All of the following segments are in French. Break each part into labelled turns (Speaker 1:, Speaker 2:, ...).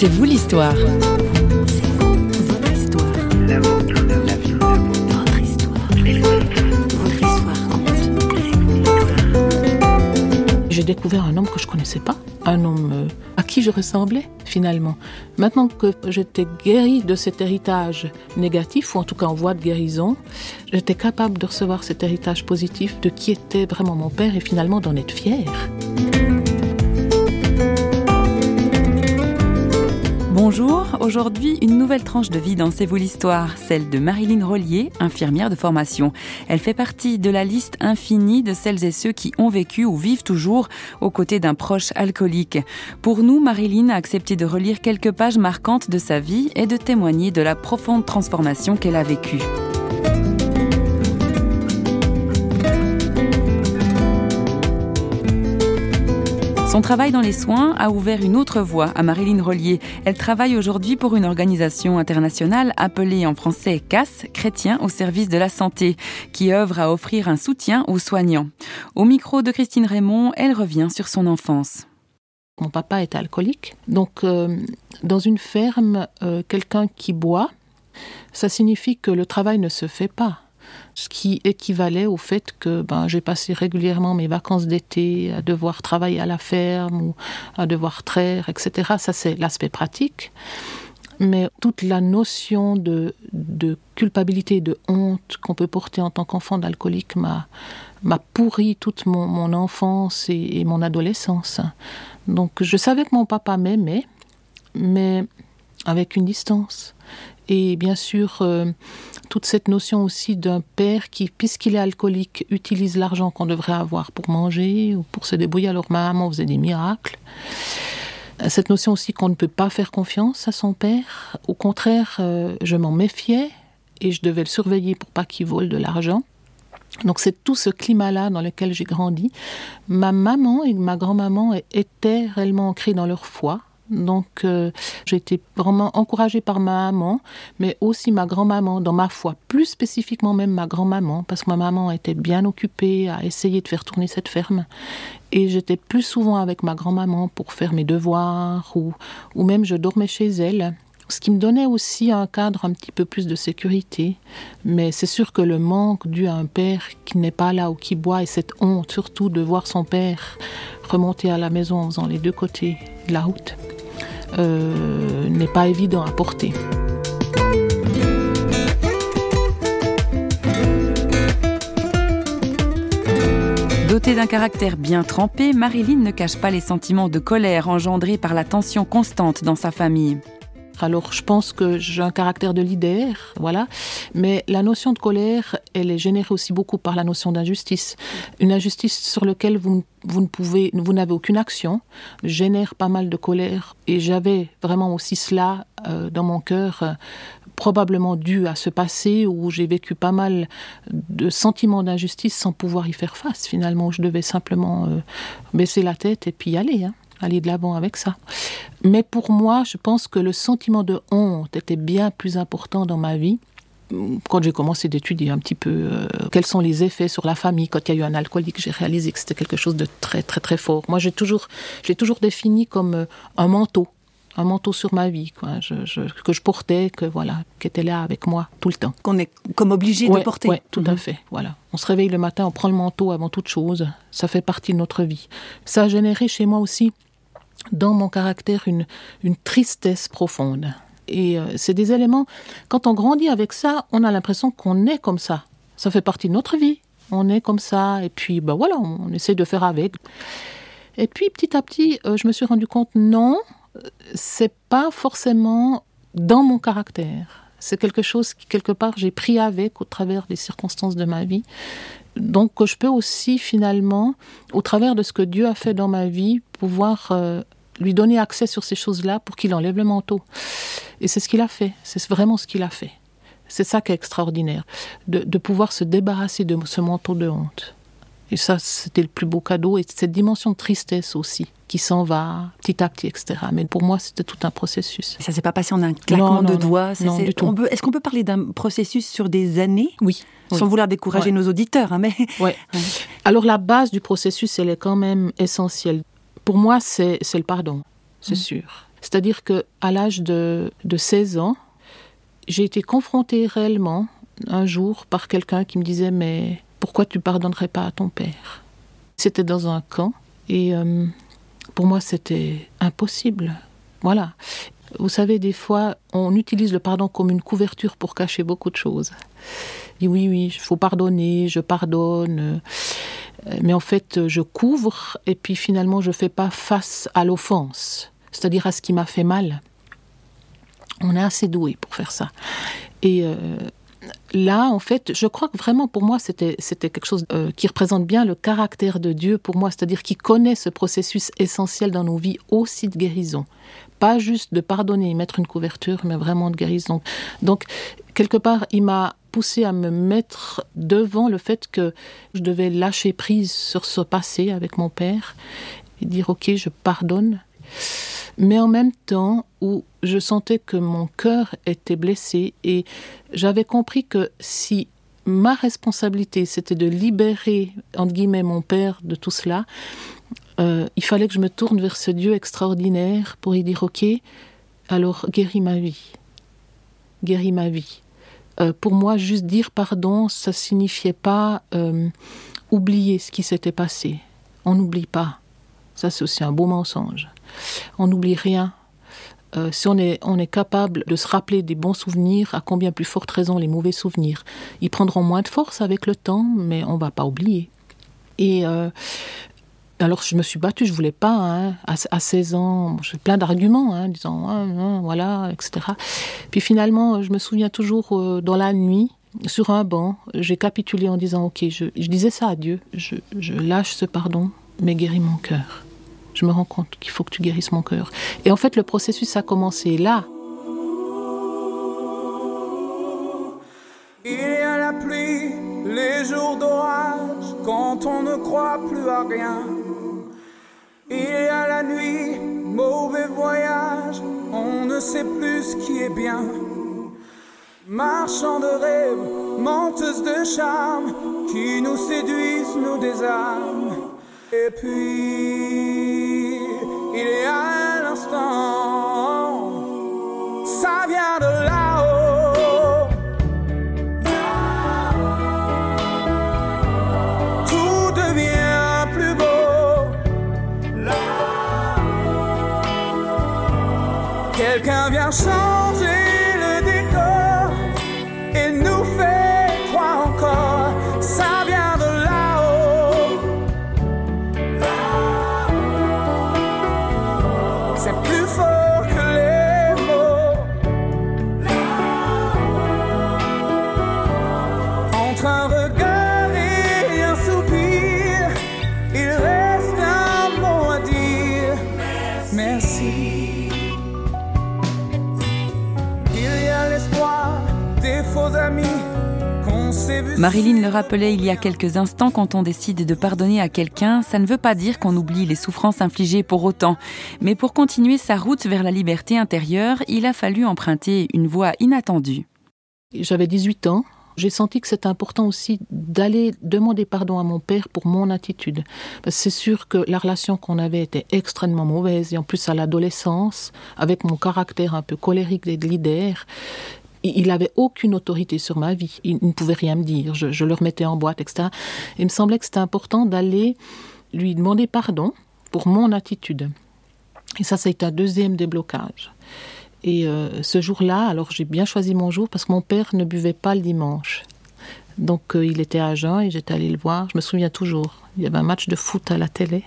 Speaker 1: C'est vous l'histoire.
Speaker 2: J'ai découvert un homme que je connaissais pas, un homme euh, à qui je ressemblais finalement. Maintenant que j'étais guérie de cet héritage négatif, ou en tout cas en voie de guérison, j'étais capable de recevoir cet héritage positif de qui était vraiment mon père et finalement d'en être fière.
Speaker 1: Bonjour, aujourd'hui une nouvelle tranche de vie dans C'est vous l'histoire, celle de Marilyn Rollier, infirmière de formation. Elle fait partie de la liste infinie de celles et ceux qui ont vécu ou vivent toujours aux côtés d'un proche alcoolique. Pour nous, Marilyn a accepté de relire quelques pages marquantes de sa vie et de témoigner de la profonde transformation qu'elle a vécue. Son travail dans les soins a ouvert une autre voie à Marilyn Rollier. Elle travaille aujourd'hui pour une organisation internationale appelée en français CAS, Chrétien au service de la santé, qui œuvre à offrir un soutien aux soignants. Au micro de Christine Raymond, elle revient sur son enfance.
Speaker 2: Mon papa est alcoolique, donc euh, dans une ferme, euh, quelqu'un qui boit, ça signifie que le travail ne se fait pas ce qui équivalait au fait que ben, j'ai passé régulièrement mes vacances d'été à devoir travailler à la ferme ou à devoir traire, etc. Ça, c'est l'aspect pratique. Mais toute la notion de, de culpabilité, de honte qu'on peut porter en tant qu'enfant d'alcoolique m'a, m'a pourri toute mon, mon enfance et, mon adolescence. Donc je savais que mon papa m'aimait, mais avec une distance. Et bien sûr, euh, toute cette notion aussi d'un père qui, puisqu'il est alcoolique, utilise l'argent qu'on devrait avoir pour manger ou pour se débrouiller. Alors ma maman faisait des miracles. Cette notion aussi qu'on ne peut pas faire confiance à son père. Au contraire, euh, je m'en méfiais et je devais le surveiller pour pas qu'il vole de l'argent. Donc c'est tout ce climat-là dans lequel j'ai grandi. Ma maman et ma grand-maman étaient réellement ancrées dans leur foi. Donc, euh, j'ai été vraiment encouragée par ma maman, mais aussi ma grand-maman dans ma foi, plus spécifiquement même ma grand-maman, parce que ma maman était bien occupée à essayer de faire tourner cette ferme. Et j'étais plus souvent avec ma grand-maman pour faire mes devoirs, ou, ou même je dormais chez elle ce qui me donnait aussi un cadre un petit peu plus de sécurité. Mais c'est sûr que le manque dû à un père qui n'est pas là ou qui boit et cette honte surtout de voir son père remonter à la maison en faisant les deux côtés de la route euh, n'est pas évident à porter.
Speaker 1: Dotée d'un caractère bien trempé, Marilyn ne cache pas les sentiments de colère engendrés par la tension constante dans sa famille.
Speaker 2: Alors, je pense que j'ai un caractère de leader, voilà. Mais la notion de colère, elle est générée aussi beaucoup par la notion d'injustice. Une injustice sur laquelle vous, vous ne pouvez, vous n'avez aucune action, génère pas mal de colère. Et j'avais vraiment aussi cela euh, dans mon cœur, euh, probablement dû à ce passé où j'ai vécu pas mal de sentiments d'injustice sans pouvoir y faire face. Finalement, je devais simplement euh, baisser la tête et puis y aller. Hein aller de l'avant avec ça. Mais pour moi, je pense que le sentiment de honte était bien plus important dans ma vie quand j'ai commencé d'étudier un petit peu euh, quels sont les effets sur la famille quand il y a eu un alcoolique, j'ai réalisé que c'était quelque chose de très très très fort. Moi, j'ai toujours, je l'ai toujours défini comme euh, un manteau, un manteau sur ma vie, quoi, je, je, que je portais, que voilà, qui était là avec moi tout le temps.
Speaker 3: Qu'on est comme obligé
Speaker 2: ouais,
Speaker 3: de porter.
Speaker 2: Oui, tout mmh. à fait. Voilà, on se réveille le matin, on prend le manteau avant toute chose. Ça fait partie de notre vie. Ça a généré chez moi aussi dans mon caractère une, une tristesse profonde. Et euh, c'est des éléments, quand on grandit avec ça, on a l'impression qu'on est comme ça. Ça fait partie de notre vie. On est comme ça, et puis ben voilà, on essaie de faire avec. Et puis petit à petit, euh, je me suis rendu compte, non, c'est pas forcément dans mon caractère. C'est quelque chose qui, quelque part, j'ai pris avec au travers des circonstances de ma vie. Donc, je peux aussi, finalement, au travers de ce que Dieu a fait dans ma vie, pouvoir euh, lui donner accès sur ces choses-là pour qu'il enlève le manteau. Et c'est ce qu'il a fait. C'est vraiment ce qu'il a fait. C'est ça qui est extraordinaire. De, pouvoir se débarrasser de ce manteau de honte. Et ça, c'était le plus beau cadeau. Et cette dimension de tristesse aussi, qui s'en va petit à petit, etc. Mais pour moi, c'était tout un processus.
Speaker 3: Ça s'est pas passé en un claquement
Speaker 2: non, non,
Speaker 3: de doigts
Speaker 2: Non, du tout.
Speaker 3: Est-ce qu'on peut parler d'un processus sur des années?
Speaker 2: Oui.
Speaker 3: Sans
Speaker 2: oui.
Speaker 3: vouloir décourager
Speaker 2: ouais.
Speaker 3: nos auditeurs, hein, mais...
Speaker 2: Ouais. Alors la base du processus, elle est quand même essentielle. Pour moi, c'est le pardon, c'est mmh. sûr. C'est-à-dire que à l'âge de, de 16 ans, j'ai été confrontée réellement un jour par quelqu'un qui me disait mais pourquoi tu pardonnerais pas à ton père? C'était dans un camp et euh, pour moi c'était impossible. Voilà. Vous savez, des fois, on utilise le pardon comme une couverture pour cacher beaucoup de choses. dit oui, oui, il faut pardonner, je pardonne. Mais en fait, je couvre et puis finalement, je ne fais pas face à l'offense, c'est-à-dire à ce qui m'a fait mal. On est assez doué pour faire ça. Et euh, là, en fait, je crois que vraiment pour moi, c'était quelque chose euh, qui représente bien le caractère de Dieu pour moi, c'est-à-dire qui connaît ce processus essentiel dans nos vies aussi de guérison. Pas juste de pardonner et mettre une couverture, mais vraiment de guérison. Donc, quelque part, il m'a poussé à me mettre devant le fait que je devais lâcher prise sur ce passé avec mon père et dire ok, je pardonne. Mais en même temps, où je sentais que mon cœur était blessé et j'avais compris que si ma responsabilité c'était de libérer entre guillemets mon père de tout cela, euh, il fallait que je me tourne vers ce Dieu extraordinaire pour y dire ok, alors guéris ma vie, guéris ma vie. Euh, pour moi, juste dire pardon, ça signifiait pas euh, oublier ce qui s'était passé. On n'oublie pas. Ça, c'est aussi un beau mensonge. On n'oublie rien. si on est, on est capable de se rappeler des bons souvenirs, à combien plus forte raison les mauvais souvenirs Ils prendront moins de force avec le temps, mais on va pas oublier. Et alors je me suis battue, je voulais pas. Hein, à, 16 ans, j'ai plein d'arguments, hein, disant ah, voilà, etc. Puis finalement, je me souviens toujours euh, dans la nuit, sur un banc, j'ai capitulé en disant ok, je, disais ça à Dieu, je, je lâche ce pardon, mais guéris mon cœur. Je me rends compte qu'il faut que tu guérisses mon cœur. Et en fait, le processus a commencé là.
Speaker 4: Il y a la pluie, les jours d'orage, quand on ne croit plus à rien. Il y a la nuit, mauvais voyage, on ne sait plus ce qui est bien. Marchand de rêves, menteuse de charme, qui nous séduisent, nous désarment. Et puis, il
Speaker 1: Marilyn le rappelait il y a quelques instants, quand on décide de pardonner à quelqu'un, ça ne veut pas dire qu'on oublie les souffrances infligées pour autant. Mais pour continuer sa route vers la liberté intérieure, il a fallu emprunter une voie inattendue.
Speaker 2: J'avais 18 ans. J'ai senti que c'était important aussi d'aller demander pardon à mon père pour mon attitude. C'est sûr que la relation qu'on avait était extrêmement mauvaise, et en plus à l'adolescence, avec mon caractère un peu colérique et leader, il il avait aucune autorité sur ma vie. Il ne pouvait rien me dire. Je, le remettais en boîte, etc. Il me semblait que c'était important d'aller lui demander pardon pour mon attitude. Et ça, été un deuxième déblocage. Et euh, ce jour-là, alors j'ai bien choisi mon jour parce que mon père ne buvait pas le dimanche. Donc euh, il était à jeun et j'étais allée le voir. Je me souviens toujours. Il y avait un match de foot à la télé.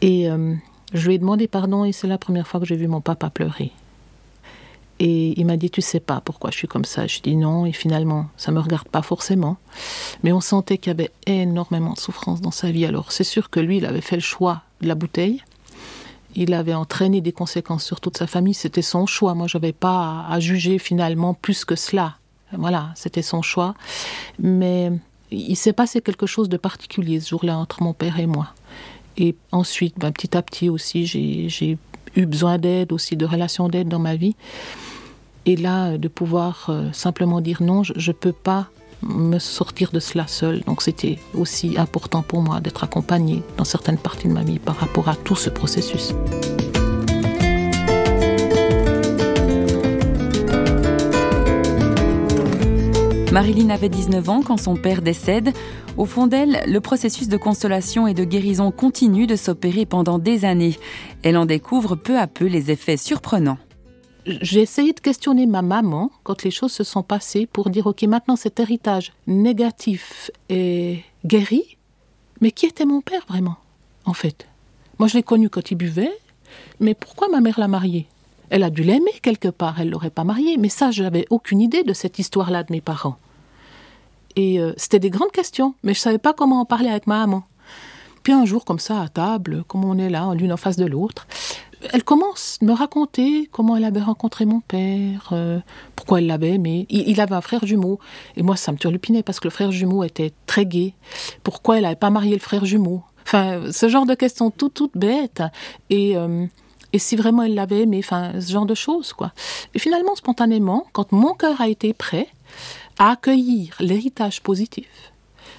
Speaker 2: Et euh, je lui ai demandé pardon et c'est la première fois que j'ai vu mon papa pleurer. Et il m'a dit, tu sais pas pourquoi je suis comme ça. Je dis non, et finalement, ça me regarde pas forcément. Mais on sentait qu'il y avait énormément de souffrance dans sa vie. Alors c'est sûr que lui, il avait fait le choix de la bouteille. Il avait entraîné des conséquences sur toute sa famille. C'était son choix. Moi, j'avais pas à, juger finalement plus que cela. Voilà, c'était son choix. Mais il s'est passé quelque chose de particulier ce jour-là entre mon père et moi. Et ensuite, ben, petit à petit aussi, j'ai eu besoin d'aide aussi, de relations d'aide dans ma vie. Et là, euh, de pouvoir euh, simplement dire non, je ne peux pas me sortir de cela seul. Donc c'était aussi important pour moi d'être accompagnée dans certaines parties de ma vie par rapport à tout ce processus.
Speaker 1: Marilyn avait 19 ans quand son père décède. Au fond d'elle, le processus de consolation et de guérison continue de s'opérer pendant des années. Elle en découvre peu à peu les effets surprenants.
Speaker 2: J'ai essayé de questionner ma maman quand les choses se sont passées pour dire, OK, maintenant cet héritage négatif est guéri, mais qui était mon père vraiment, en fait? Moi, je l'ai connu quand il buvait, mais pourquoi ma mère l'a marié? Elle a dû l'aimer quelque part, elle l'aurait pas marié, mais ça, je n'avais aucune idée de cette histoire-là de mes parents. Et euh, c'était des grandes questions, mais je savais pas comment en parler avec ma maman. Puis un jour, comme ça, à table, comme on est là, l'une en face de l'autre, elle commence à me raconter comment elle avait rencontré mon père, euh, pourquoi elle l'avait aimé. Il, avait un frère jumeau. Et moi, ça me turlupinait parce que le frère jumeau était très gai. Pourquoi elle n'avait pas marié le frère jumeau? Enfin, ce genre de questions toutes, toutes bêtes. Et, euh, et si vraiment elle l'avait aimé, enfin, ce genre de choses, quoi. Et finalement, spontanément, quand mon cœur a été prêt à accueillir l'héritage positif,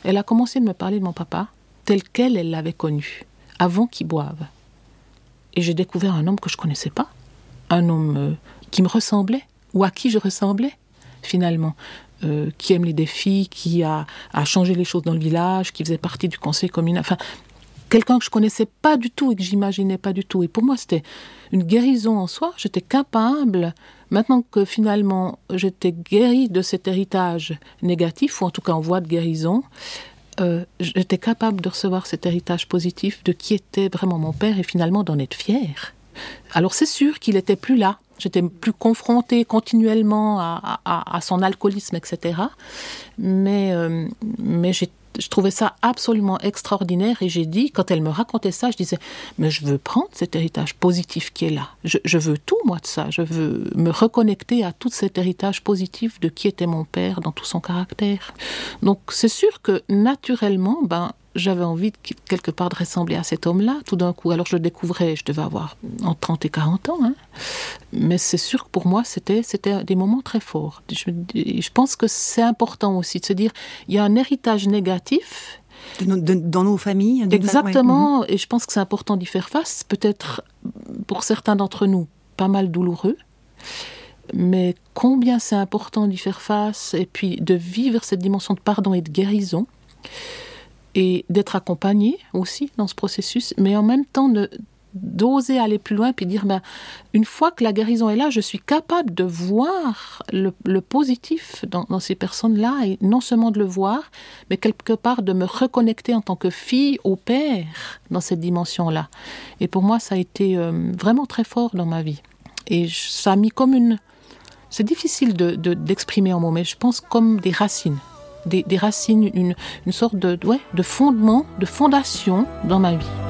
Speaker 2: elle a commencé de me parler de mon papa tel quel elle l'avait connu, avant qu'il boive. Et j'ai découvert un homme que je connaissais pas, un homme euh, qui me ressemblait, ou à qui je ressemblais, finalement, euh, qui aime les défis, qui a, a, changé les choses dans le village, qui faisait partie du conseil communal. Enfin, quelqu'un que je connaissais pas du tout et que j'imaginais pas du tout. Et pour moi, c'était une guérison en soi. J'étais capable, maintenant que finalement j'étais guérie de cet héritage négatif, ou en tout cas en voie de guérison, euh, j'étais capable de recevoir cet héritage positif de qui était vraiment mon père et finalement d'en être fière. Alors c'est sûr qu'il n'était plus là. J'étais plus confrontée continuellement à, son alcoolisme, etc. Mais, euh, mais j'ai je trouvais ça absolument extraordinaire et j'ai dit, quand elle me racontait ça, je disais, mais je veux prendre cet héritage positif qui est là. Je, veux tout, moi, de ça. Je veux me reconnecter à tout cet héritage positif de qui était mon père dans tout son caractère. Donc, c'est sûr que naturellement, ben, j'avais envie de, quelque part de ressembler à cet homme-là tout d'un coup. Alors je le découvrais, je devais avoir entre 30 et 40 ans. Hein. Mais c'est sûr que pour moi, c'était, c'était des moments très forts. Je, je pense que c'est important aussi de se dire, il y a un héritage négatif.
Speaker 3: De no, de, dans nos familles
Speaker 2: Exactement, ouais. et je pense que c'est important d'y faire face. Peut-être pour certains d'entre nous, pas mal douloureux. Mais combien c'est important d'y faire face et puis de vivre cette dimension de pardon et de guérison et d'être accompagné aussi dans ce processus, mais en même temps d'oser aller plus loin puis dire ben, une fois que la guérison est là, je suis capable de voir le, positif dans, ces personnes-là et non seulement de le voir, mais quelque part de me reconnecter en tant que fille au père dans cette dimension-là. Et pour moi, ça a été euh, vraiment très fort dans ma vie. Et ça a mis comme une... C'est difficile d'exprimer de, de, en mots, mais je pense comme des racines des, racines, une, sorte de fondement, de fondation dans ma vie.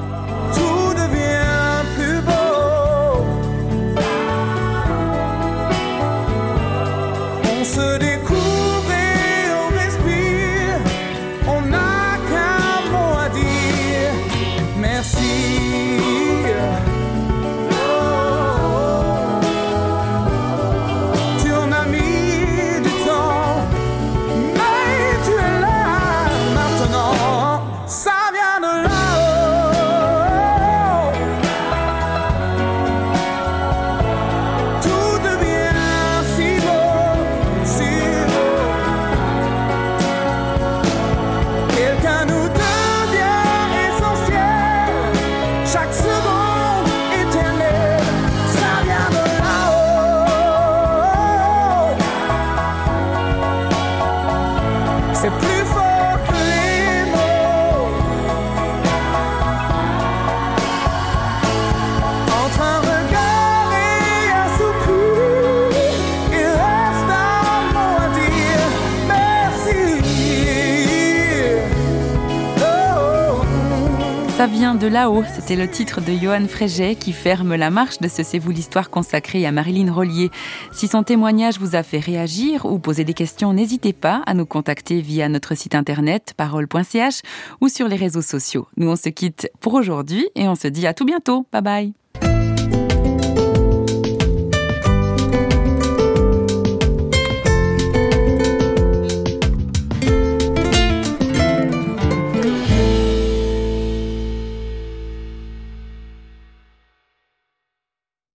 Speaker 1: De là-haut, c'était le titre de Johan Fréget qui ferme la marche de ce C'est vous l'histoire consacrée à Marilyn Rollier. Si son témoignage vous a fait réagir ou poser des questions, n'hésitez pas à nous contacter via notre site internet parole.ch ou sur les réseaux sociaux. Nous on se quitte pour aujourd'hui et on se dit à tout bientôt. Bye bye.